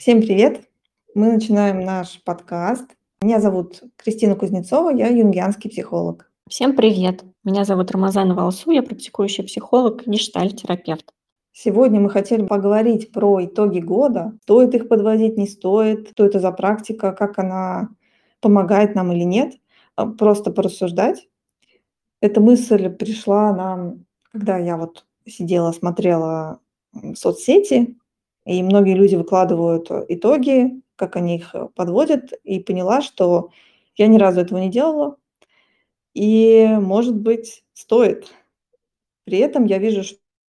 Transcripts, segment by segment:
Всем привет! Мы начинаем наш подкаст. Меня зовут Кристина Кузнецова, я юнгианский психолог. Всем привет! Меня зовут Рамазанова Алсу, я практикующий психолог, гештальт-терапевт. Сегодня мы хотели поговорить про итоги года. Стоит их подводить, не стоит, что это за практика, как она помогает нам или нет. А, просто порассуждать. Эта мысль пришла нам, когда я вот сидела, смотрела соцсети, и многие люди выкладывают итоги, как они их э, подводят, и поняла, что я ни разу этого не делала. И, может быть, стоит. При этом я вижу,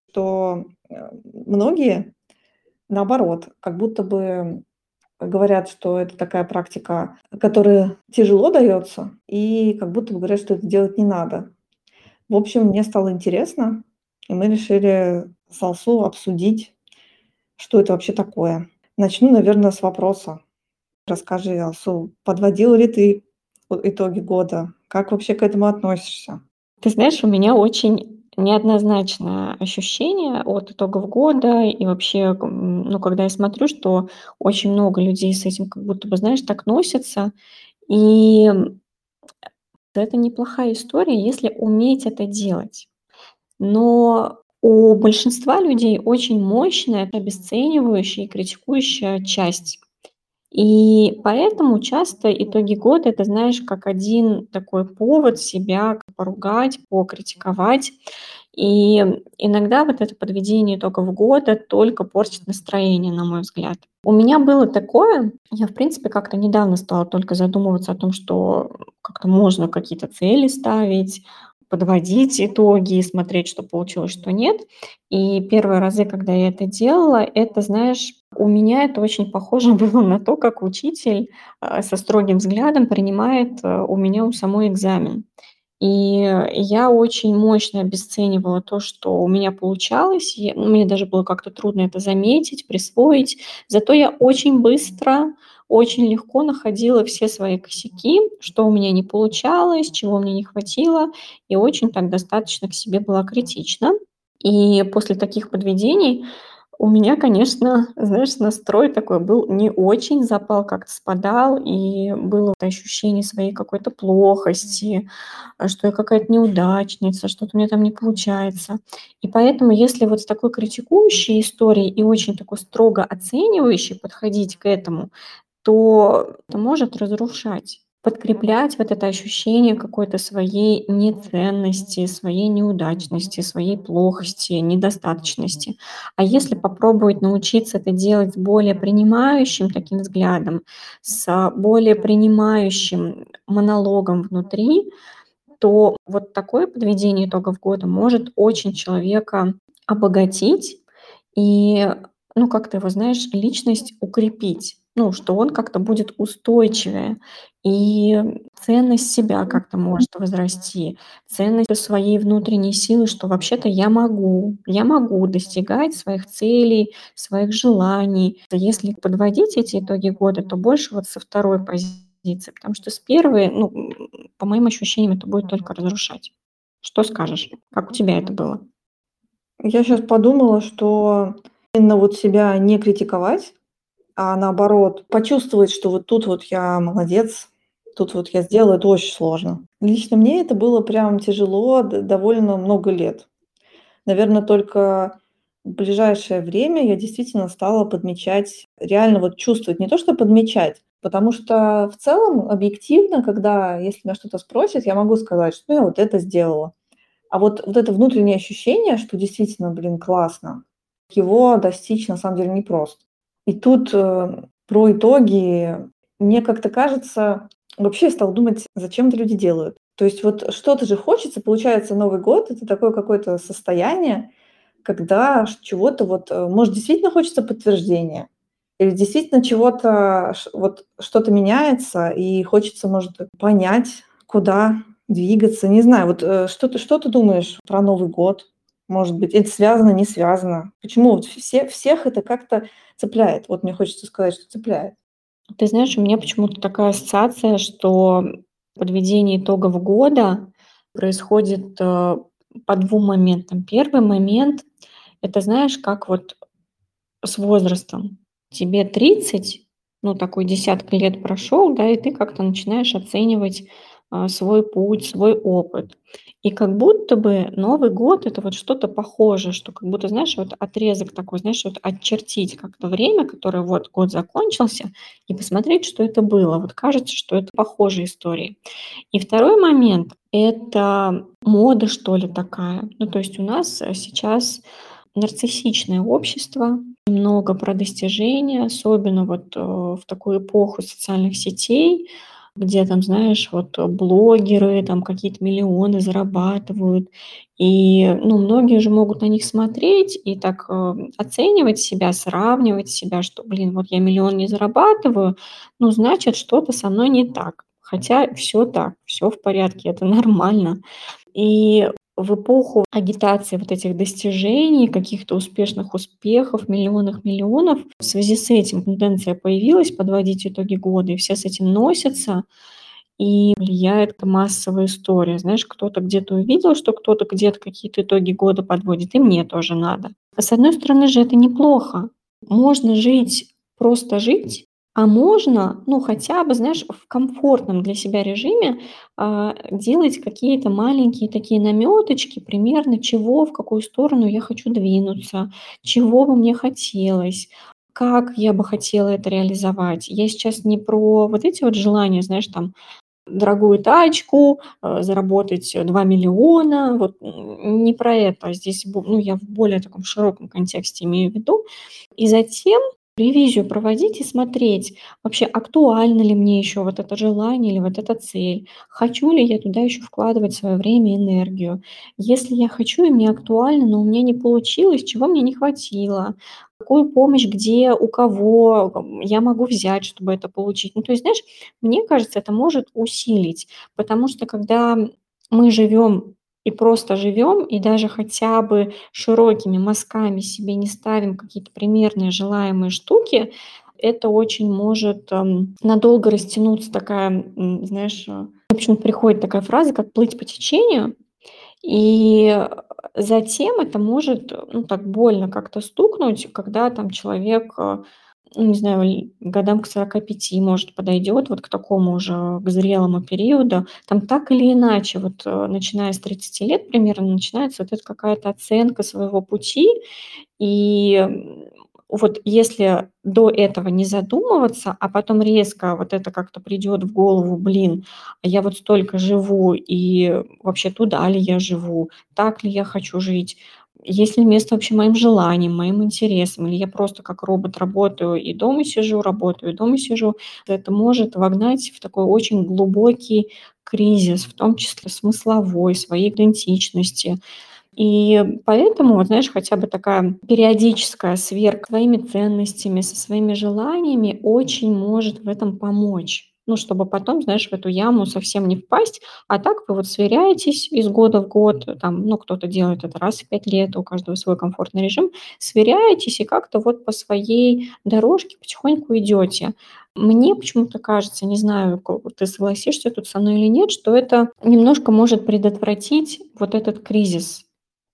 что э, многие, наоборот, как будто бы говорят, что это такая практика, которая тяжело дается, и как будто бы говорят, что это делать не надо. В общем, мне стало интересно, и мы решили с Алсу обсудить что это вообще такое? Начну, наверное, с вопроса. Расскажи, Алсу, подводила ли ты итоги года? Как вообще к этому относишься? Ты знаешь, у меня очень неоднозначное ощущение от итогов года. И вообще, ну, когда я смотрю, что очень много людей с этим как будто бы, знаешь, так носятся. И это неплохая история, если уметь это делать. Но у большинства людей очень мощная, обесценивающая и критикующая часть. И поэтому часто итоги года- это, знаешь, как один такой повод себя поругать, покритиковать. И иногда вот это подведение итогов года только портит настроение, на мой взгляд. У меня было такое, я, в принципе, как-то недавно стала только задумываться о том, что как-то можно какие-то цели ставить, подводить итоги и смотреть, что получилось, что нет. И первые разы, когда я это делала, это, знаешь, у меня это очень похоже было на то, как учитель э, со строгим взглядом принимает э, у меня у самой экзамен. И я очень мощно обесценивала то, что у меня получалось. И, ну, мне даже было как-то трудно это заметить, присвоить. Зато я очень быстро очень легко находила все свои косяки, что у меня не получалось, чего мне не хватило, и очень так достаточно к себе была критична. И после таких подведений у меня, конечно, знаешь, настрой такой был не очень, запал как-то спадал, и было ощущение своей какой-то плохости, а, что я какая-то неудачница, что-то у меня там не получается. И поэтому, если вот с такой критикующей историей и очень такой строго оценивающей подходить к этому, то это может разрушать, подкреплять вот это ощущение какой-то своей неценности, своей неудачности, своей плохости, недостаточности. А если попробовать научиться это делать с более принимающим таким взглядом, с более принимающим монологом внутри, то вот такое подведение итогов года может очень человека обогатить и, ну, как-то его, знаешь, личность укрепить ну, что он как-то будет устойчивее, и ценность себя как-то может возрасти, ценность своей внутренней силы, что вообще-то я могу, я могу достигать своих целей, своих желаний. Если подводить эти итоги года, то больше вот со второй позиции, потому что с первой, ну, по моим ощущениям, это будет только разрушать. Что скажешь? Как у тебя это было? Я сейчас подумала, что именно вот себя не критиковать, а наоборот почувствовать, что вот тут вот я молодец, тут вот я сделала, это очень сложно. Лично мне это было прям тяжело довольно много лет. Наверное, только в ближайшее время я действительно стала подмечать, реально вот чувствовать, не то что подмечать, потому что в целом объективно, когда, если меня что-то спросят, я могу сказать, что я вот это сделала. А вот, вот это внутреннее ощущение, что действительно, блин, классно, его достичь на самом деле непросто. И тут э, про итоги мне как-то кажется, вообще я стала думать, зачем это люди делают. То есть вот что-то же хочется, получается, Новый год– это такое какое-то состояние, когда чего-то вот, э, может, действительно хочется подтверждения, или действительно чего-то, вот что-то меняется, и хочется, может, понять, куда двигаться. Не знаю, вот э, что ты, что ты думаешь про Новый год? Может быть, это связано, не связано. Почему вот все, всех это как-то цепляет? Вот мне хочется сказать, что цепляет. Ты знаешь, у меня почему-то такая ассоциация, что подведение итогов года происходит э, по двум моментам. Первый момент– это, знаешь, как вот с возрастом. тебе 30, ну, такой десяток лет прошел, да, и ты как-то начинаешь оценивать, свой путь, свой опыт. И как будто бы Новый год- это вот что-то похожее, что как будто, знаешь, вот отрезок такой, знаешь, вот отчертить как-то время, которое вот год закончился, и посмотреть, что это было. Вот кажется, что это похожие истории. И второй момент- это мода, что ли, такая. Ну, то есть у нас, э, сейчас нарциссичное общество, много про достижения, особенно вот, э, в такую эпоху социальных сетей, где там, знаешь, вот, э, блогеры там какие-то миллионы зарабатывают. И, ну, многие же могут на них смотреть и так, э, оценивать себя, сравнивать себя, что, блин, вот я миллион не зарабатываю, ну, значит, что-то со мной не так. Хотя всё так, всё в порядке, это нормально. И в эпоху агитации вот этих достижений, каких-то успешных успехов, миллионах миллионов, в связи с этим тенденция появилась подводить итоги года, и все с этим носятся, и влияет массовая история. Знаешь, кто-то где-то увидел, что кто-то где-то какие-то итоги года подводит, и мне тоже надо. А с одной стороны же это неплохо. Можно жить, просто жить, а можно, ну, хотя бы, знаешь, в комфортном для себя режиме, а, делать какие-то маленькие такие намёточки примерно, чего, в какую сторону я хочу двинуться, чего бы мне хотелось, как я бы хотела это реализовать. Я сейчас не про вот эти вот желания, знаешь, там, дорогую тачку, э, заработать 2 000 000, вот не про это. Здесь ну, я в более таком широком контексте имею в виду. И затем ревизию проводить и смотреть, вообще актуально ли мне ещё вот это желание или вот эта цель, хочу ли я туда ещё вкладывать своё время и энергию. Если я хочу и мне актуально, но у меня не получилось, чего мне не хватило, какую помощь, где, у кого, я могу взять, чтобы это получить. Ну, то есть, знаешь, мне кажется, это может усилить, потому что когда мы живём и просто живём, и даже хотя бы широкими мазками себе не ставим какие-то примерные желаемые штуки, это очень может, эм, надолго растянуться такая, знаешь, э, мне почему-то приходит такая фраза, как "плыть по течению", и, затем это может, ну, так больно как-то стукнуть, когда там человек, э, ну, не знаю, годам к 45 может подойдёт, вот к такому уже, к зрелому периоду. Там так или иначе, вот, э, начиная с 30 лет примерно, начинается вот эта какая-то оценка своего пути. И, вот если до этого не задумываться, а потом резко вот это как-то придёт в голову: "Блин, а я вот столько живу, и вообще туда ли я живу, так ли я хочу жить, есть ли место вообще моим желаниям, моим интересам, или я просто как робот работаю и дома сижу, работаю и дома сижу". Это может вогнать в такой очень глубокий кризис, в том числе смысловой, своей идентичности. И поэтому, вот знаешь, хотя бы такая периодическая сверка своими ценностями, со своими желаниями очень может в этом помочь. Ну, чтобы потом, знаешь, в эту яму совсем не впасть. А так вы вот сверяетесь из года в год, там, ну, кто-то делает это раз в 5 лет, у каждого свой комфортный режим, сверяетесь и как-то вот по своей дорожке потихоньку идёте. Мне почему-то кажется, не знаю, ты согласишься тут со мной или нет, что это немножко может предотвратить вот этот кризис,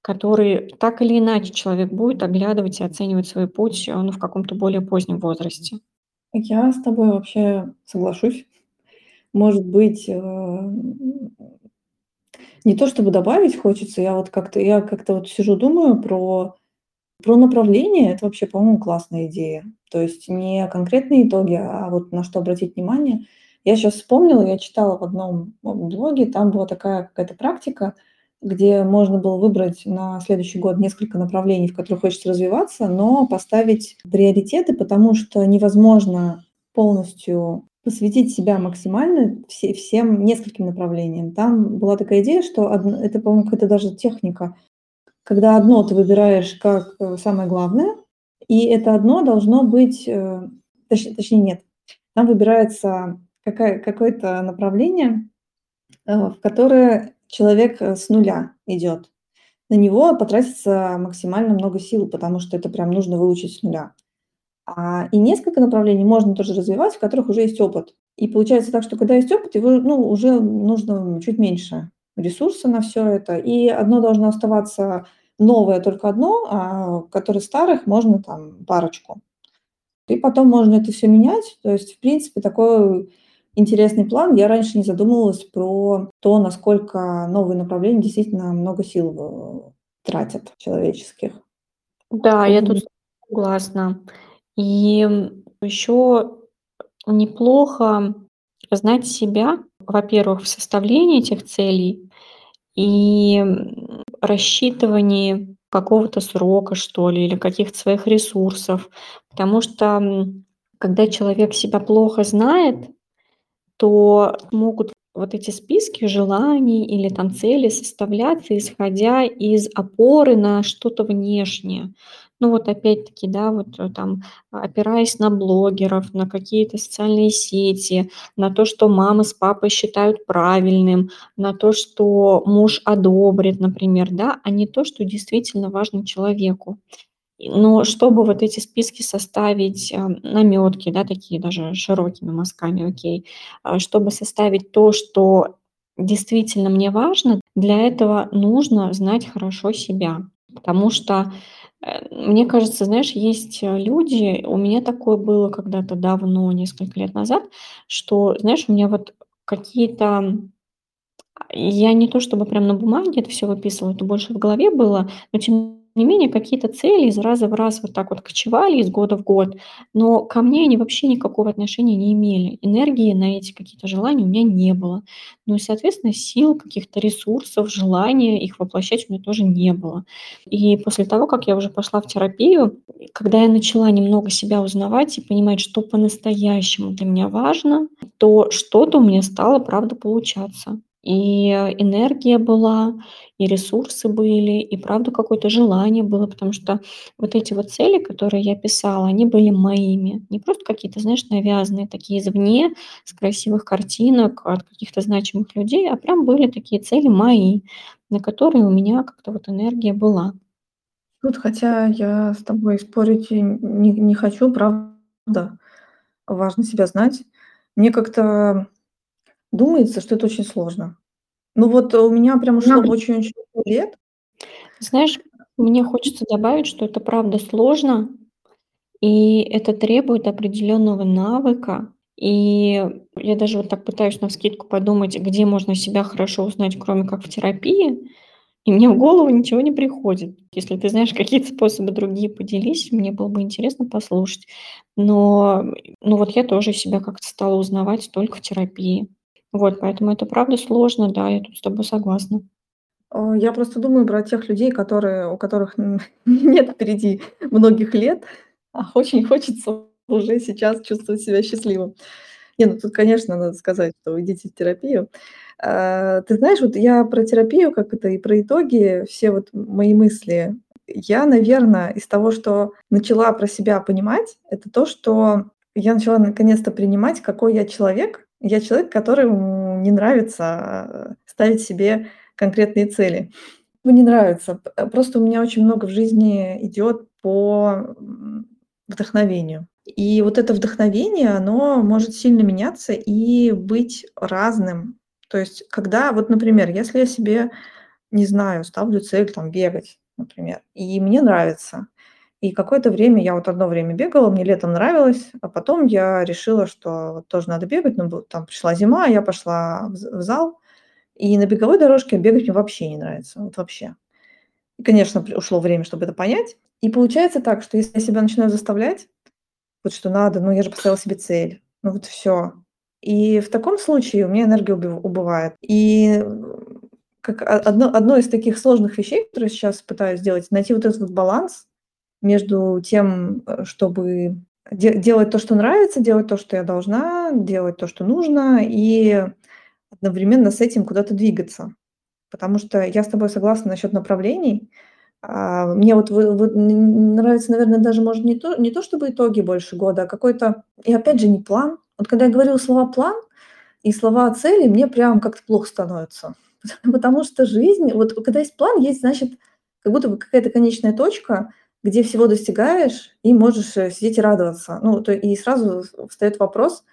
который так или иначе человек будет оглядывать и оценивать свой путь, э, ну, в каком-то более позднем возрасте. Я с тобой вообще соглашусь. Может быть, э, не то чтобы добавить хочется, я вот как-то я как-то вот сижу, думаю про про направление. Это вообще, по-моему, классная идея. То есть не конкретные итоги, а вот на что обратить внимание. Я щас вспомнила, я читала в одном, блоге, там была такая какая-то практика, где можно было выбрать на следующий год несколько направлений, в которых хочется развиваться, но поставить приоритеты, потому что невозможно полностью посвятить себя максимально все всем нескольким направлениям. Там была такая идея, что одн это, по-моему, какая-то даже техника, когда одно ты выбираешь как, э, самое главное, и это одно должно быть, э, точ точнее, нет, там выбирается какая какое-то направление, э, в которое человек, э, с нуля идёт. На него потратится максимально много сил, потому что это прям нужно выучить с нуля. А, и несколько направлений можно тоже развивать, в которых уже есть опыт. И получается так, что когда есть опыт, его, ну, уже нужно чуть меньше ресурса на всё это, и одно должно оставаться новое только одно, а которое старых можно там парочку. И потом можно это всё менять. То есть, в принципе, такой интересный план. Я раньше не задумывалась про то, насколько новые направления действительно много сил, э, тратят человеческих. Да, я тут согласна. И, м, ещё неплохо знать себя, во-первых, в составлении этих целей и, рассчитывании какого-то срока, что ли, или каких-то своих ресурсов. Потому что, когда человек себя плохо знает, то могут вот эти списки желаний или там цели составляться, исходя из опоры на что-то внешнее. Ну, вот опять-таки, да, вот, э, там, опираясь на блогеров, на какие-то социальные сети, на то, что мама с папой считают правильным, на то, что муж одобрит, например, да, а не то, что действительно важно человеку. Но чтобы вот эти списки составить, а, намётки, да, такие даже широкими мазками, окей, а, чтобы составить то, что действительно мне важно, для этого нужно знать хорошо себя. Потому что, э, мне кажется, знаешь, есть, э, люди, у меня такое было когда-то давно, несколько лет назад, что, знаешь, у меня вот какие-то я не то чтобы прям на бумаге это всё выписывала, это больше в голове было, но тем не менее какие-то цели из раза в раз вот так вот кочевали из года в год, но ко мне они вообще никакого отношения не имели. Энергии на эти какие-то желания у меня не было. Ну и, соответственно, сил, каких-то ресурсов, желания их воплощать у меня тоже не было. И после того, как я уже пошла в терапию, когда я начала немного себя узнавать и понимать, что по-настоящему для меня важно, то что-то у меня стало, правда, получаться. И энергия была, и ресурсы были, и правда какое-то желание было. Потому что вот эти вот цели, которые я писала, они были моими. Не просто какие-то, знаешь, навязанные такие извне, с красивых картинок от каких-то значимых людей, а прям были такие цели мои, на которые у меня как-то вот энергия была. Тут, хотя я с тобой спорить не не хочу, правда, важно себя знать. Мне как-то думается, что это очень сложно. Ну, вот у меня прям ушло очень-очень много лет. Знаешь, мне хочется добавить, что это правда сложно, и это требует определённого навыка. И я даже вот так пытаюсь навскидку подумать, где можно себя хорошо узнать, кроме как в терапии, и мне в голову ничего не приходит. Если ты знаешь какие-то способы другие, поделись, мне было бы интересно послушать. Но, ну, вот я тоже себя как-то стала узнавать только в терапии. Вот, поэтому это правда сложно, да, я тут с тобой согласна. Э, я просто думаю про тех людей, которые у которых нет впереди многих лет, а очень хочется уже сейчас чувствовать себя счастливым. Не, ну тут, конечно, надо сказать, что идите в терапию. Э, ты знаешь, вот я про терапию, как это, и про итоги, все вот мои мысли. Я, наверно, из того, что начала про себя понимать, это то, что я начала наконец-то принимать, какой я человек. Я человек, которому не нравится, э, ставить себе конкретные цели. Ну, не нравится. П просто у меня очень много в жизни идёт по, вдохновению. И вот это вдохновение, оно может сильно меняться и быть разным. То есть, когда вот, например, если я себе, не знаю, ставлю цель там бегать, например, и мне нравится. И какое-то время я вот одно время бегала, мне летом нравилось, а потом я решила, что тоже надо бегать, но вот там пришла зима, я пошла в зал, и на беговой дорожке бегать мне вообще не нравится, вот вообще. И, конечно, ушло время, чтобы это понять. И получается так, что если я себя начинаю заставлять, вот что надо, ну, я же поставила себе цель, ну вот всё. И в таком случае у меня энергия убыв убывает. И, как одно одно из таких сложных вещей, которые сейчас пытаюсь сделать, найти вот этот вот баланс между тем, э, чтобы де делать то, что нравится, делать то, что я должна, делать то, что нужно, и одновременно с этим куда-то двигаться. Потому что я с тобой согласна насчёт направлений. А, мне вот вот нравится, наверно, даже, может, не то не то чтобы итоги больше года, а какой-то и опять же не план. Вот когда я говорю слова "план" и слова "цели", мне прям как-то плохо становится. Потому что жизнь вот когда есть план, есть, значит, как будто бы какая-то конечная точка, где всего достигаешь и можешь, э, сидеть и радоваться. Ну, то и сразу в встаёт вопрос: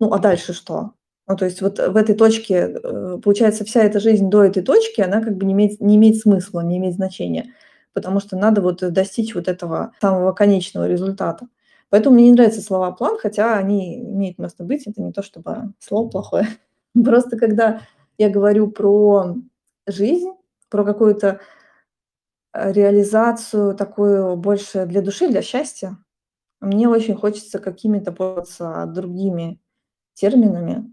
ну, а дальше что? Ну, то есть вот в этой точке, э, получается, вся эта жизнь до этой точки, она как бы не имеет не имеет смысла, не имеет значения, потому что надо вот достичь вот этого самого конечного результата. Поэтому мне не нравятся слова "план", хотя они имеют место быть. Это не то чтобы слово плохое. Просто когда я говорю про жизнь, про какую-то э, реализацию такую больше для души, для счастья, мне очень хочется какими-то пользоваться другими терминами,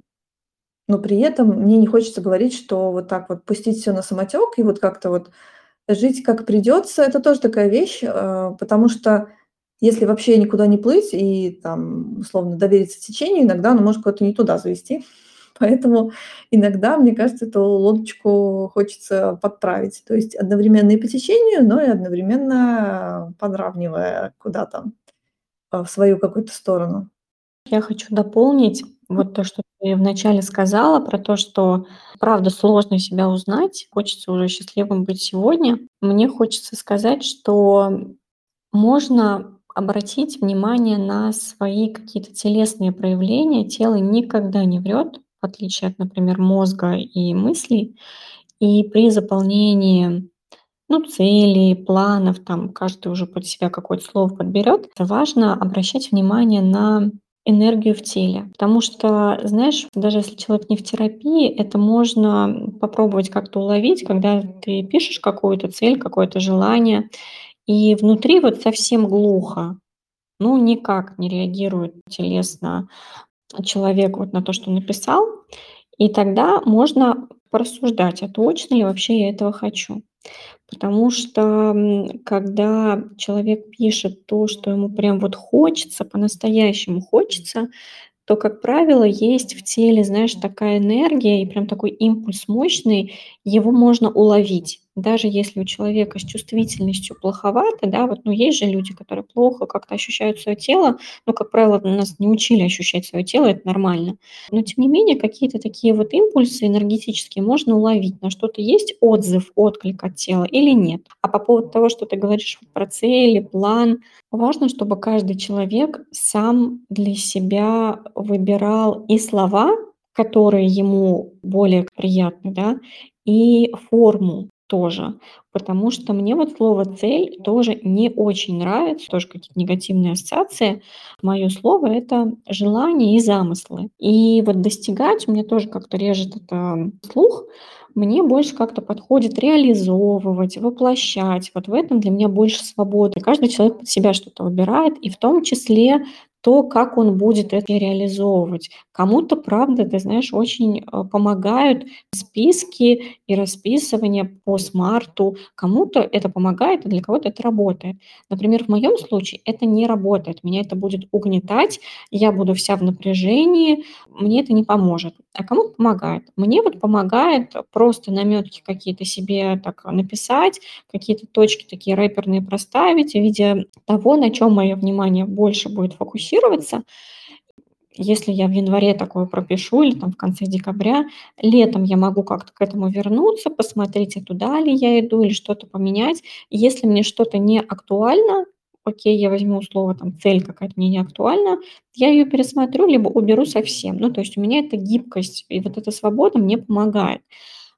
но при этом мне не хочется говорить, что вот так вот пустить все на самотек и вот как-то вот жить как придется. Это тоже такая вещь, э, потому что если вообще никуда не плыть и там, условно, довериться течению, иногда оно может куда-то не туда завести. Поэтому иногда, мне кажется, эту лодочку хочется подправить. То есть одновременно и по течению, но и одновременно подравнивая куда-то, а, в свою какую-то сторону. Я хочу дополнить вот то, что ты вначале сказала про то, что правда сложно себя узнать, хочется уже счастливым быть сегодня. Мне хочется сказать, что можно обратить внимание на свои какие-то телесные проявления. Тело никогда не врет, в отличие от, например, мозга и мыслей. И при заполнении ну, целей, планов, там каждый уже под себя какое-то слово подберет. Важно обращать внимание на энергию в теле. Потому что, знаешь, даже если человек не в терапии, это можно попробовать как-то уловить, когда ты пишешь какую-то цель, какое-то желание, и внутри вот совсем глухо, ну, никак не реагирует телесно человек вот на то, что написал. И тогда можно порассуждать, а точно ли вообще я этого хочу. Потому что, когда человек пишет то, что ему прям вот хочется, по-настоящему хочется, то, как правило, есть в теле, знаешь, такая энергия и прям такой импульс мощный, его можно уловить. Даже если у человека с чувствительностью плоховато, да, вот, ну, есть же люди, которые плохо как-то ощущают свое тело, ну, как правило, нас не учили ощущать свое тело, это нормально. Но, тем не менее, какие-то такие вот импульсы энергетические можно уловить, на что-то есть отзыв, отклик от тела или нет. А по поводу того, что ты говоришь про цели, план, важно, чтобы каждый человек сам для себя выбирал и слова, которые ему более приятны, да, и форму тоже. Потому что мне вот слово "цель" тоже не очень нравится, тоже какие-то негативные ассоциации. Мое слово- это желания и замыслы. И вот достигать, меня тоже как-то режет это слух. Мне больше как-то подходит реализовывать, воплощать. Вот в этом для меня больше свободы. Каждый человек под себя что-то выбирает, и в том числе то, как он будет это реализовывать. Кому-то, правда, ты знаешь, очень, э, помогают списки и расписывание по смарту. Кому-то это помогает, а для кого-то это работает. Например, в моем случае это не работает. Меня это будет угнетать, я буду вся в напряжении, мне это не поможет. А кому-то помогает. Мне вот помогает просто намётки какие-то себе так написать, какие-то точки такие рэперные проставить в виде того, на чём моё внимание больше будет фокусироваться. Если я в январе такое пропишу или там в конце декабря, летом я могу как-то к этому вернуться, посмотреть, а туда ли я иду или что-то поменять. Если мне что-то не актуально, окей, я возьму слово там цель какая-то мне не актуальна, я её пересмотрю либо уберу совсем. Ну, то есть у меня эта гибкость и вот эта свобода мне помогает.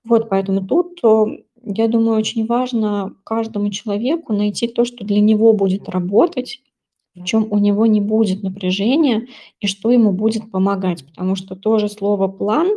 Вот поэтому тут, э, я думаю, очень важно каждому человеку найти то, что для него будет работать, в чём у него не будет напряжения и что ему будет помогать. Потому что тоже слово "план"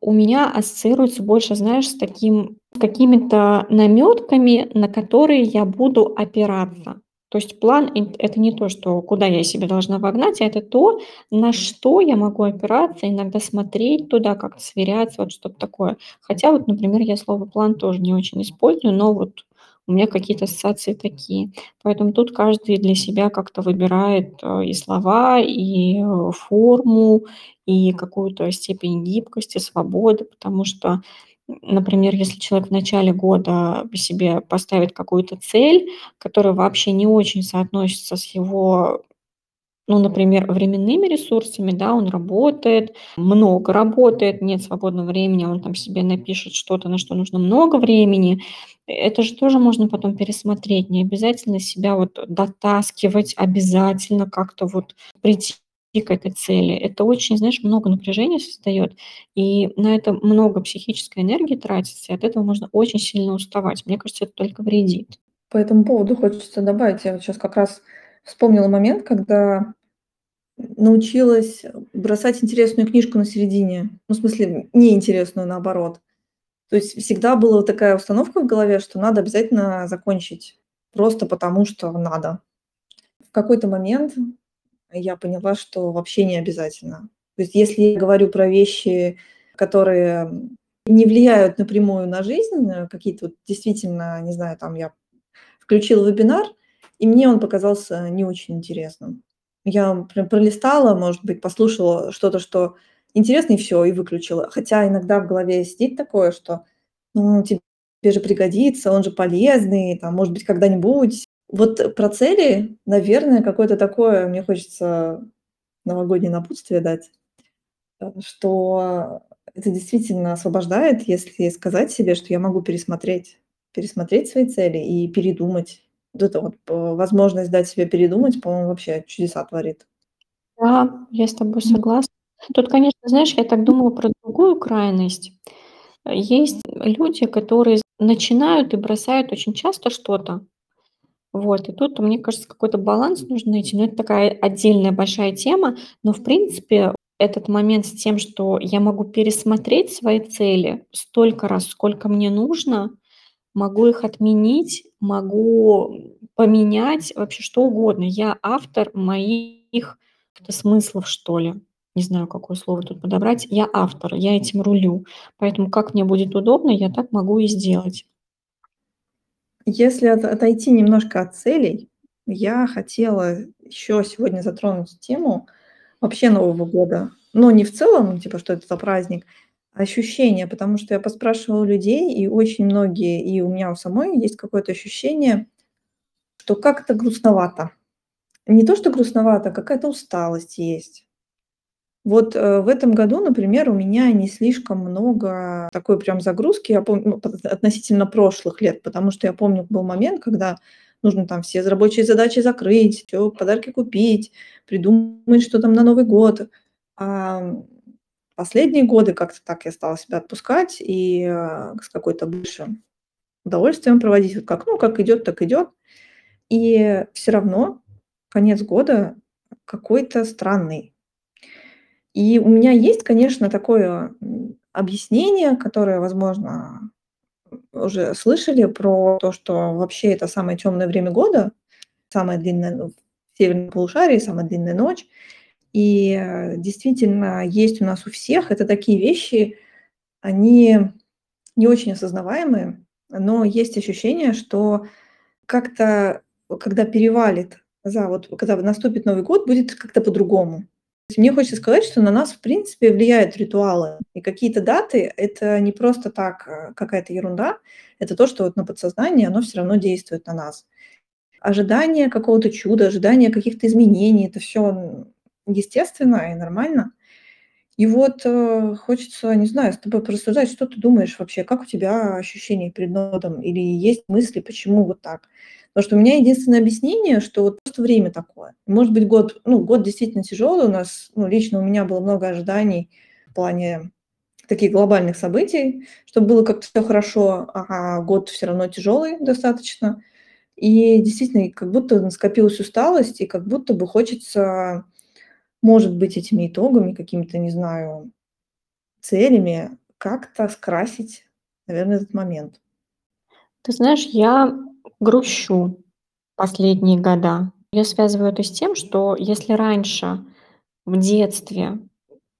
у меня ассоциируется больше, знаешь, с таким какими-то намётками, на которые я буду опираться. То есть план- эт это не то, что куда я себя должна вогнать, а это то, на что я могу опираться, иногда смотреть туда, как-то сверяться, вот что-то такое. Хотя вот, например, я слово "план" тоже не очень использую, но вот у меня какие-то ассоциации такие. Поэтому тут каждый для себя как-то выбирает, э, и слова, и, э, форму, и какую-то степень гибкости, свободы. Потому что, например, если человек в начале года себе поставит какую-то цель, которая вообще не очень соотносится с его, ну, например, временными ресурсами, да, он работает, много работает, нет свободного времени, он там себе напишет что-то, на что нужно много времени. Это же тоже можно потом пересмотреть. Не обязательно себя вот дотаскивать, обязательно как-то вот прийти к этой цели. Это очень, знаешь, много напряжения создаёт, и на это много психической энергии тратится, и от этого можно очень сильно уставать. Мне кажется, это только вредит. По этому поводу хочется добавить. Я вот щас как раз вспомнила момент, когда научилась бросать интересную книжку на середине. Ну, в смысле, неинтересную, наоборот. То есть всегда была такая установка в голове, что надо обязательно закончить, просто потому что надо. В какой-то момент я поняла, что вообще не обязательно. То есть если я говорю про вещи, которые не влияют напрямую на жизнь, э, какие-то вот действительно, не знаю, там я включила вебинар, и мне он показался не очень интересным. Я пролистала, может быть, послушала что-то, что интересно, и все, и выключила. Хотя иногда в голове сидит такое, что ну, тебе же пригодится, он же полезный, там, может быть, когда-нибудь. Вот про цели, наверное, какое-то такое, мне хочется новогоднее напутствие дать, э, что это действительно освобождает, если сказать себе, что я могу пересмотреть, пересмотреть свои цели и передумать. Вот эта вот п возможность дать себе передумать, по-моему, вообще чудеса творит. Да, я с тобой согласна. Тут, конечно, знаешь, я так думала про другую крайность. Есть люди, которые начинают и бросают очень часто что-то. Вот, и тут, мне кажется, какой-то баланс нужно найти. Но это такая отдельная большая тема. Но, в принципе, этот момент с тем, что я могу пересмотреть свои цели столько раз, сколько мне нужно, могу их отменить, могу поменять, вообще что угодно. Я автор моих смыслов, что ли. Не знаю, какое слово тут подобрать. Я автор, я этим рулю. Поэтому как мне будет удобно, я так могу и сделать. Если от отойти немножко от целей, я хотела еще сегодня затронуть тему вообще Нового года. Но не в целом, типа, что это за праздник, а ощущения. Потому что я поспрашивала людей, и очень многие, и у меня у самой есть какое-то ощущение, что как-то грустновато. Не то, что грустновато, какая-то усталость есть. Вот, э, в этом году, например, у меня не слишком много такой прям загрузки, я пом ну, относительно прошлых лет, потому что я помню, был момент, когда нужно там все рабочие задачи закрыть, всё, подарки купить, придумать, что там на Новый год. Ам, последние годы как-то так я стала себя отпускать и, а, с какой-то большим удовольствием проводить. Как, ну, как идёт, так идёт. И всё равно конец года какой-то странный. И у меня есть, конечно, такое, объяснение, которое, возможно, уже слышали про то, что вообще это самое тёмное время года, самое длинное, ну, в северном полушарии, самая длинная ночь. И, э, действительно, есть у нас у всех. Это такие вещи, они не очень осознаваемые, но есть ощущение, что как-то, когда перевалит за вот когда наступит Новый год, будет как-то по-другому. Мне хочется сказать, что на нас, в принципе, влияют ритуалы. И какие-то даты- это не просто так, э, какая-то ерунда. Это то, что вот на подсознании, оно всё равно действует на нас. Ожидание какого-то чуда, ожидание каких-то изменений- это всё, м, естественно и нормально. И вот, э, хочется, не знаю, с тобой порассуждать, что ты думаешь вообще, как у тебя ощущения перед Новым годом или есть мысли, почему вот так? Потому что у меня единственное объяснение, что вот просто время такое. Может быть, год, ну, год действительно тяжёлый у нас. Ну, лично у меня было много ожиданий в плане таких глобальных событий, чтобы было как-то всё хорошо, а год всё равно тяжёлый достаточно. И действительно, как будто скопилась усталость, и как будто бы хочется, может быть, этими итогами, какими-то, не знаю, целями как-то скрасить, наверно, этот момент. Ты знаешь, я грущу последние года. Я связываю это с тем, что если раньше, в детстве,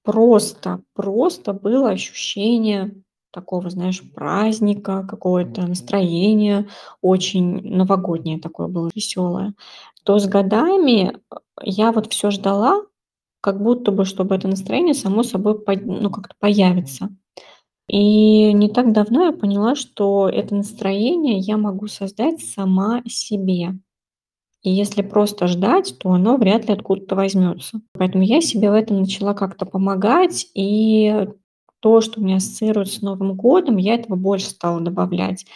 просто просто было ощущение такого, знаешь, праздника, какое-то настроение очень новогоднее такое было весёлое, то с годами, э, я вот всё ждала, как будто бы чтобы это настроение само собой ну, как-то появится. И не так давно я поняла, что это настроение я могу создать сама себе. И если просто ждать, то оно вряд ли откуда-то возьмётся. Поэтому я себе в этом начала как-то помогать, и то, что у меня ассоциируется с Новым годом, я этого больше стала добавлять.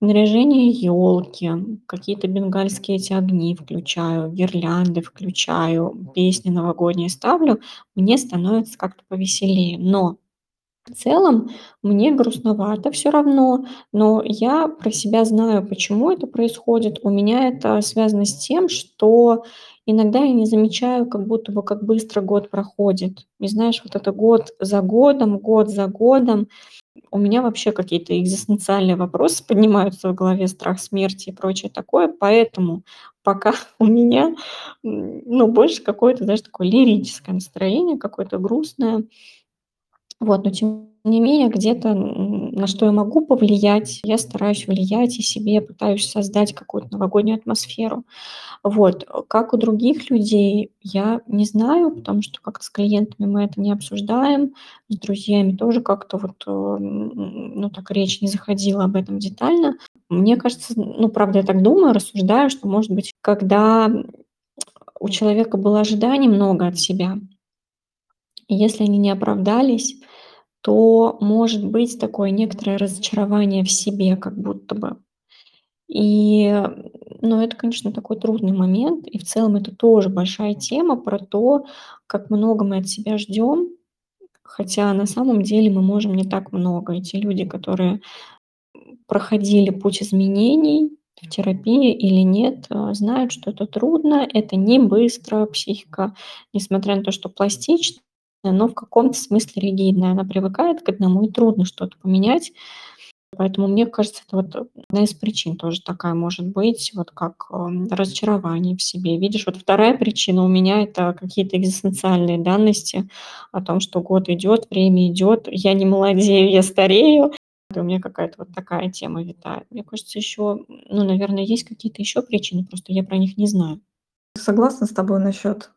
Наряжение ёлки, какие-то бенгальские эти огни включаю, гирлянды включаю, песни новогодние ставлю, мне становится как-то повеселее. Но В целом мне грустновато всё равно, но я про себя знаю, почему это происходит. У меня это связано с тем, что иногда я не замечаю, как будто бы, как быстро год проходит. И знаешь, вот это год за годом, год за годом. У меня вообще какие-то экзистенциальные вопросы поднимаются в голове, страх смерти и прочее такое. Поэтому пока у меня, ну, больше какое-то, знаешь, такое лирическое настроение, какое-то грустное. Вот, но тем не менее, где-то, на что я могу повлиять, я стараюсь влиять и себе пытаюсь создать какую-то новогоднюю атмосферу. Вот. Э, как у других людей, я не знаю, потому что как-то с клиентами мы это не обсуждаем, с друзьями тоже как-то вот, э, ну, так речь не заходила об этом детально. Мне кажется, ну, правда, я так думаю, рассуждаю, что, может быть, когда у человека было ожиданий много от себя и если они не оправдались, то может быть такое некоторое разочарование в себе как будто бы. И, ну, это, конечно, такой трудный момент. И в целом это тоже большая тема про то, как много мы от себя ждем, хотя на самом деле мы можем не так много. И те люди, которые, проходили путь изменений в терапии или нет, э, знают, что это трудно, это не быстро. Психика, несмотря на то, что пластичная, но в каком-то смысле ригидная. Она привыкает к одному, и трудно что-то поменять. Поэтому мне кажется, это вот одна из причин тоже такая может быть, вот как, эм, разочарование в себе. Видишь, вот 2 причина у меня- это какие-то экзистенциальные данности о том, что год идёт, время идёт, я не молодею, я старею. Это у меня какая-то вот такая тема витает. Мне кажется, ещё, ну, наверно, есть какие-то ещё причины, просто я про них не знаю. Согласна с тобой насчёт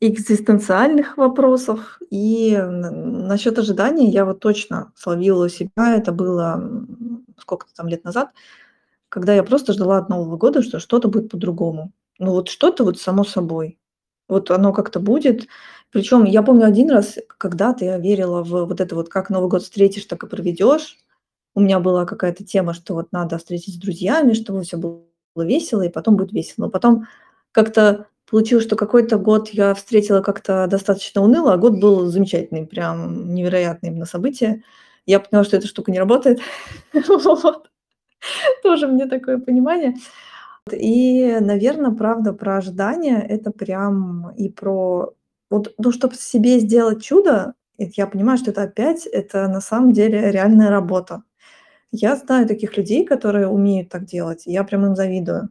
экзистенциальных вопросов и н насчёт ожиданий. Я вот точно словила себя, это было, сколько-то там лет назад, когда я просто ждала от Нового года, что что-то будет по-другому. Ну, вот что-то вот само собой. Вот оно как-то будет. Причём я помню 1 раз, когда-то я верила в вот это вот: как Новый год встретишь, так и проведёшь. У меня была какая-то тема, что вот надо встретиться с друзьями, чтобы всё было весело, и потом будет весело. Но потом как-то получилось, что какой-то год я встретила как-то достаточно уныло, а год был замечательный, прям невероятные именно события. Я поняла, что эта штука не работает. Тоже мне такое понимание. И, наверно, правда про ожидания- это прям и про вот, ну, чтоб себе сделать чудо, я понимаю, что это опять, это на самом деле реальная работа. Я знаю таких людей, которые умеют так делать, я прям им завидую.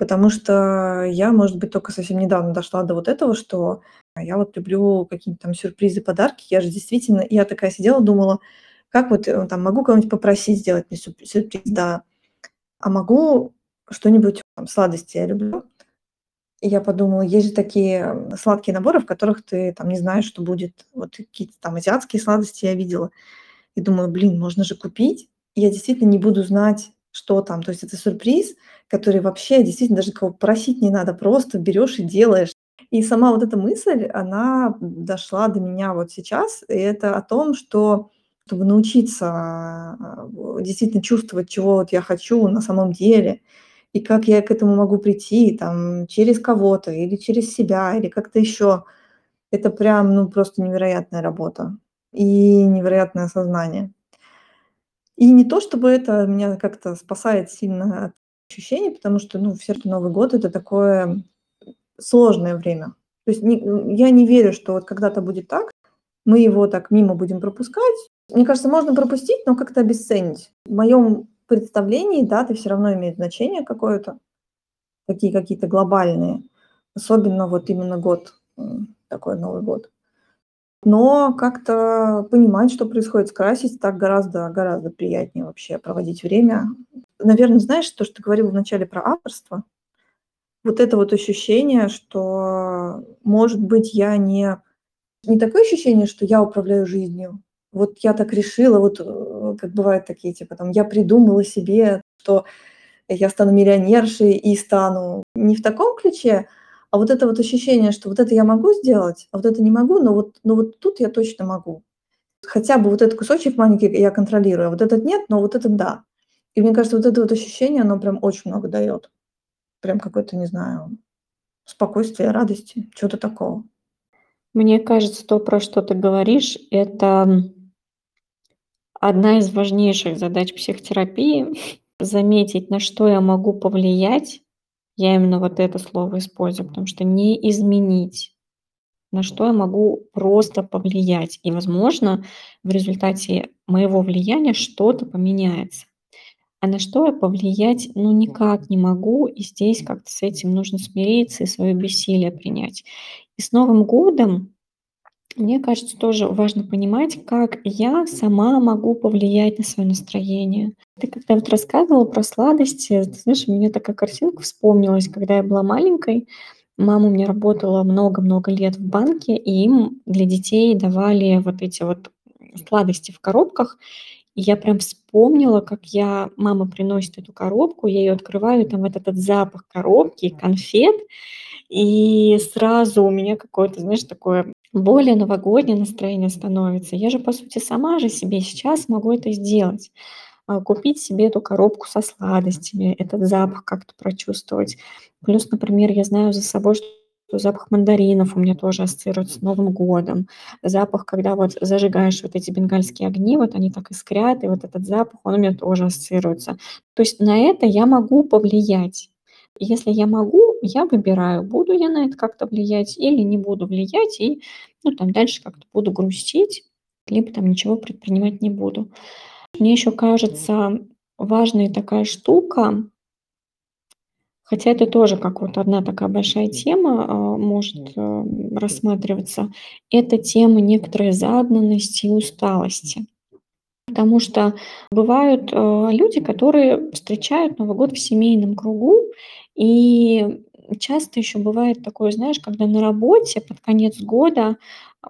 Потому что я, может быть, тока совсем недавно дошла до вот этого, что я вот люблю какие-нибудь там сюрпризы, подарки. Я же действительно я такая сидела, думала: как вот, э, там могу кого-нибудь попросить сделать мне сюрп сюрприз, да, а могу что-нибудь, там сладости я люблю. И я подумала, есть же такие, сладкие наборы, в которых ты там не знаешь, что будет. Вот какие-то там азиатские сладости я видела. И думаю: "Блин, можно же купить". И я действительно не буду знать, что там. То есть это сюрприз, который вообще действительно даже никого просить не надо, просто берёшь и делаешь. И сама вот эта мысль, она дошла до меня вот сейчас. И это о том, что чтобы научиться, а, действительно чувствовать, чего вот я хочу на самом деле, и как я к этому могу прийти, там, через кого-то или через себя, или как-то ещё. Это прям, ну, просто невероятная работа и невероятное осознание. И не то чтобы это меня как-то спасает сильно от ощущений, потому что, ну, всё-таки Новый год- это такое сложное время. То есть не я не верю, что вот когда-то будет так, мы его так мимо будем пропускать. Мне кажется, можно пропустить, но как-то обесценить. В моём представлении даты всё равно имеют значение какое-то, такие какие-то глобальные, особенно вот именно год, такой Новый год. Но как-то понимать, что происходит, скрасить так гораздо гораздо приятнее вообще проводить время. Наверно, знаешь, то, что ты говорила вначале про авторство. Вот это вот ощущение, что, может быть, я не не такое ощущение, что я управляю жизнью. Вот я так решила, вот, э, как бывают такие, типа там: "Я придумала себе, что я стану миллионершей и стану". Не в таком ключе, а вот это вот ощущение, что вот это я могу сделать, а вот это не могу, но вот но вот тут я точно могу. Хотя бы вот этот кусочек маленький я контролирую, а вот этот нет, но вот этот да. И мне кажется, вот это вот ощущение, оно прям очень много даёт. Прям какое-то, не знаю, спокойствие, радости, чего-то такого. Мне кажется, то, про что ты говоришь- это Одна из важнейших задач психотерапии- заметить, на что я могу повлиять. Я именно вот это слово использую, потому что не изменить. На что я могу просто повлиять, и, возможно, в результате моего влияния что-то поменяется. А на что я повлиять, ну, никак не могу, и здесь как-то с этим нужно смириться и своё бессилие принять. И с Новым годом, мне кажется, тоже важно понимать, как я сама могу повлиять на своё настроение. Ты когда вот рассказывала про сладости, знаешь, у меня такая картинка вспомнилась. Когда я была маленькой, мама у меня работала много-много лет в банке, и им для детей давали вот эти вот, сладости в коробках. И я прям вспомнила, как я мама приносит эту коробку, я её открываю, там вот этот запах коробки конфет, и сразу у меня какое-то, знаешь, такое более новогоднее настроение становится. Я же, по сути, сама же себе сейчас могу это сделать. А, купить себе эту коробку со сладостями, этот запах как-то прочувствовать. Плюс, например, я знаю за собой, что запах мандаринов у меня тоже ассоциируется с Новым годом. Запах, когда вот зажигаешь вот эти бенгальские огни, вот они так искрят, и вот этот запах, он у меня тоже ассоциируется. То есть на это я могу повлиять. Если я могу, я выбираю, буду я на это как-то влиять или не буду влиять, и, ну, там дальше как-то буду грустить, либо там ничего предпринимать не буду. Мне ещё кажется важной такая штука хотя это тоже как вот одна такая большая тема, а, может, ам, рассматриваться- это тема некоторой загнанности и усталости. Потому что бывают, а, люди, которые встречают Новый год в семейном кругу, и часто ещё бывает такое, знаешь, когда на работе под конец года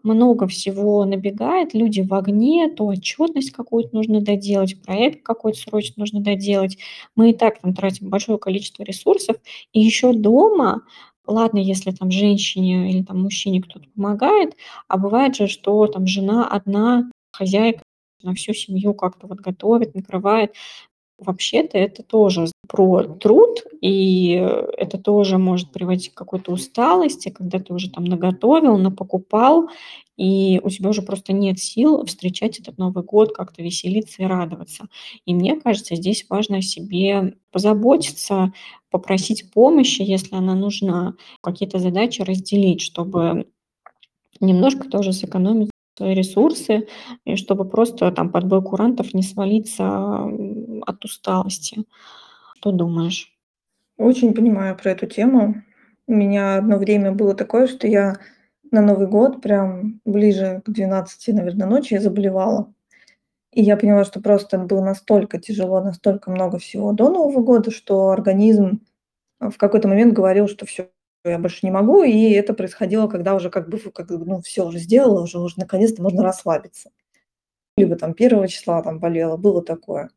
много всего набегает, люди в огне, то отчётность какую-то нужно доделать, проект какой-то срочно нужно доделать. Мы и так там тратим большое количество ресурсов, и ещё дома, ладно, если там женщине или там мужчине кто-то помогает, а бывает же, что там жена одна хозяйка, на всю семью как-то вот готовит, накрывает. Вообще-то это тоже про труд, и это тоже может приводить к какой-то усталости, когда ты уже там наготовил, напокупал, и у тебя уже просто нет сил встречать этот Новый год, как-то веселиться и радоваться. И мне кажется, здесь важно о себе позаботиться, попросить помощи, если она нужна, какие-то задачи разделить, чтобы немножко тоже сэкономить свои ресурсы, и чтобы просто там под бой курантов не свалиться, от усталости. Что думаешь? Очень понимаю про эту тему. У меня одно время было такое, что я на Новый год, прям ближе к 12, наверно, ночи, я заболевала. И я поняла, что просто было настолько тяжело, настолько много всего до Нового года, что организм, а, в какой-то момент говорил, что всё, я больше не могу. И это происходило, когда уже как бы, как ну, всё уже сделала, уже уже наконец-то можно расслабиться. Либо там 1 числа там болела, было такое.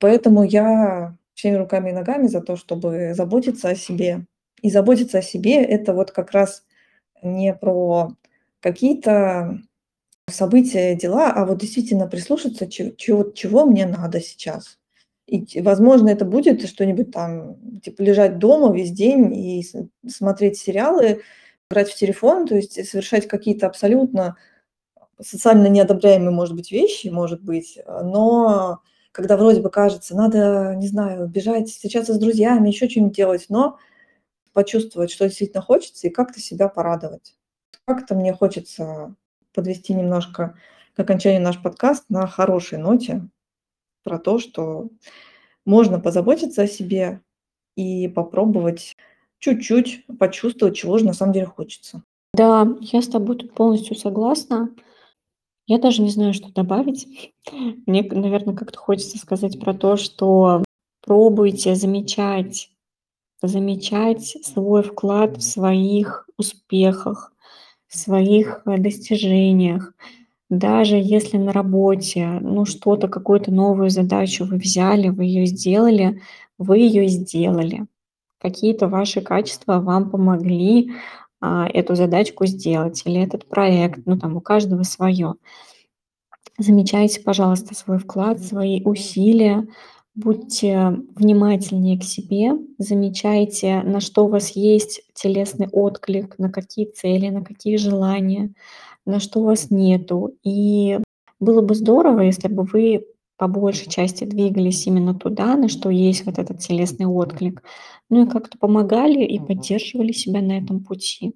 Поэтому я всеми руками и ногами за то, чтобы заботиться о себе. И заботиться о себе- это вот как раз не про какие-то события, дела, а вот действительно прислушаться, чё чего мне надо сейчас. И возможно, это будет что-нибудь там, типа лежать дома весь день и смотреть сериалы, играть в телефон, то есть совершать какие-то абсолютно социально неодобряемые, может быть, вещи, может быть. А, но когда вроде бы кажется, надо, не знаю, бежать, встречаться с друзьями, ещё чё-нибудь делать, но почувствовать, что действительно хочется, и как-то себя порадовать. Как-то мне хочется подвести немножко к окончанию наш подкаст на хорошей ноте про то, что можно позаботиться о себе и попробовать чуть-чуть почувствовать, чего же на самом деле хочется. Да, я с тобой тут полностью согласна. Я даже не знаю, что добавить. Мне, к наверно, как-то хочется сказать про то, что пробуйте замечать замечать свой вклад в своих успехах, в своих, э, достижениях. Даже если на работе, ну, что-то, какую-то новую задачу вы взяли, вы её сделали, вы её сделали. Какие-то ваши качества вам помогли, а, эту задачку сделать или этот проект, ну, там у каждого своё. Замечайте, пожалуйста, свой вклад, свои усилия, будьте внимательнее к себе, замечайте, на что у вас есть телесный отклик, на какие цели, на какие желания, на что у вас нету. И было бы здорово, если бы вы по большей части двигались именно туда, на что есть вот этот телесный отклик, ну и как-то помогали и поддерживали себя на этом пути.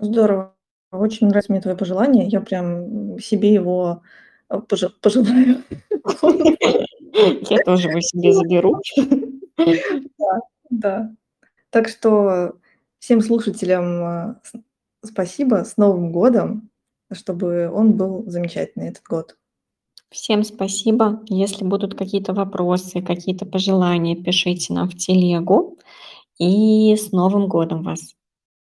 Здорово. Очень нравится мне твоё пожелание. Я прям, себе его, э, пожа пожелаю. Я тоже его себе заберу. Да, да. Так что всем слушателям, с спасибо. С Новым годом! Чтобы он был замечательный, этот год. Всем спасибо. Если будут какие-то вопросы, какие-то пожелания, пишите нам в телегу. И с Новым годом вас!